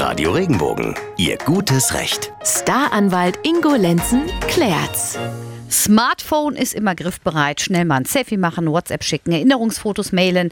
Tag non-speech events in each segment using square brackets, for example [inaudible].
Radio Regenbogen, Ihr gutes Recht. Staranwalt Ingo Lenzen klärt's. Smartphone ist immer griffbereit. Schnell mal ein Selfie machen, WhatsApp schicken, Erinnerungsfotos mailen.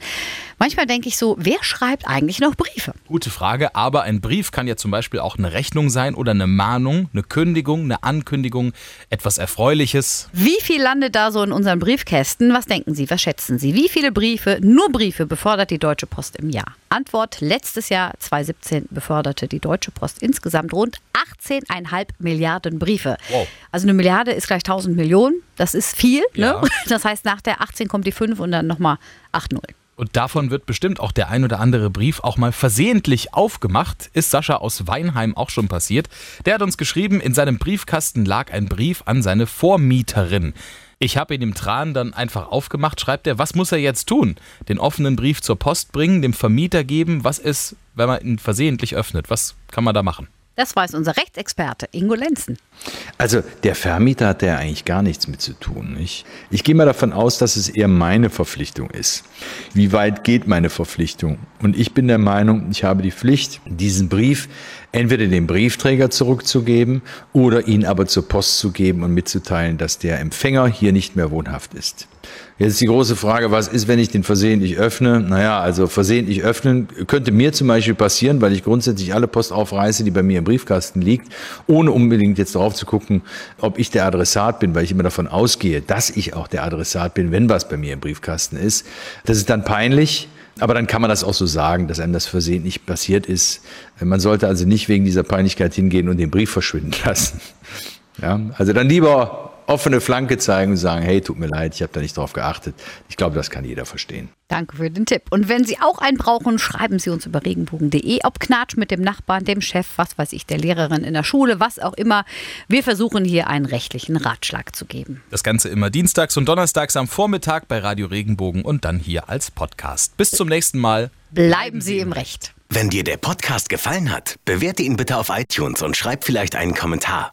Manchmal denke ich so, wer schreibt eigentlich noch Briefe? Gute Frage, aber ein Brief kann ja zum Beispiel auch eine Rechnung sein oder eine Mahnung, eine Kündigung, eine Ankündigung, etwas Erfreuliches. Wie viel landet da so in unseren Briefkästen? Was denken Sie, was schätzen Sie? Wie viele Briefe, nur Briefe, befördert die Deutsche Post im Jahr? Antwort, letztes Jahr 2017 beförderte die Deutsche Post insgesamt rund 18,5 Milliarden Briefe. Wow. Also eine Milliarde ist gleich 1000 Millionen. Das ist viel. Ja. Ne? [laughs] Das heißt, nach der 18 kommt die 5 und dann nochmal 8 Null. Und davon wird bestimmt auch der ein oder andere Brief auch mal versehentlich aufgemacht. Ist Sascha aus Weinheim auch schon passiert. Der hat uns geschrieben, in seinem Briefkasten lag ein Brief an seine Vormieterin. Ich habe ihn im Tran dann einfach aufgemacht, schreibt er, was muss er jetzt tun? Den offenen Brief zur Post bringen, dem Vermieter geben? Was ist, wenn man ihn versehentlich öffnet? Was kann man da machen? Das weiß unser Rechtsexperte Ingo Lenzen. Also der Vermieter hat ja eigentlich gar nichts mit zu tun. Ich, ich gehe mal davon aus, dass es eher meine Verpflichtung ist. Wie weit geht meine Verpflichtung? Und ich bin der Meinung, ich habe die Pflicht, diesen Brief entweder dem Briefträger zurückzugeben oder ihn aber zur Post zu geben und mitzuteilen, dass der Empfänger hier nicht mehr wohnhaft ist. Jetzt ist die große Frage, was ist, wenn ich den versehentlich öffne? Naja, also versehentlich öffnen könnte mir zum Beispiel passieren, weil ich grundsätzlich alle Post aufreiße, die bei mir im Briefkasten liegt, ohne unbedingt jetzt darauf zu gucken, ob ich der Adressat bin, weil ich immer davon ausgehe, dass ich auch der Adressat bin, wenn was bei mir im Briefkasten ist. Das ist dann peinlich. Aber dann kann man das auch so sagen, dass einem das versehentlich passiert ist. Man sollte also nicht wegen dieser Peinlichkeit hingehen und den Brief verschwinden [laughs] lassen. Ja, also dann lieber offene Flanke zeigen und sagen, hey, tut mir leid, ich habe da nicht drauf geachtet. Ich glaube, das kann jeder verstehen. Danke für den Tipp. Und wenn Sie auch einen brauchen, schreiben Sie uns über regenbogen.de. Ob Knatsch mit dem Nachbarn, dem Chef, was weiß ich, der Lehrerin in der Schule, was auch immer. Wir versuchen hier einen rechtlichen Ratschlag zu geben. Das Ganze immer dienstags und donnerstags am Vormittag bei Radio Regenbogen und dann hier als Podcast. Bis zum nächsten Mal. Bleiben Sie im Recht. Wenn dir der Podcast gefallen hat, bewerte ihn bitte auf iTunes und schreib vielleicht einen Kommentar.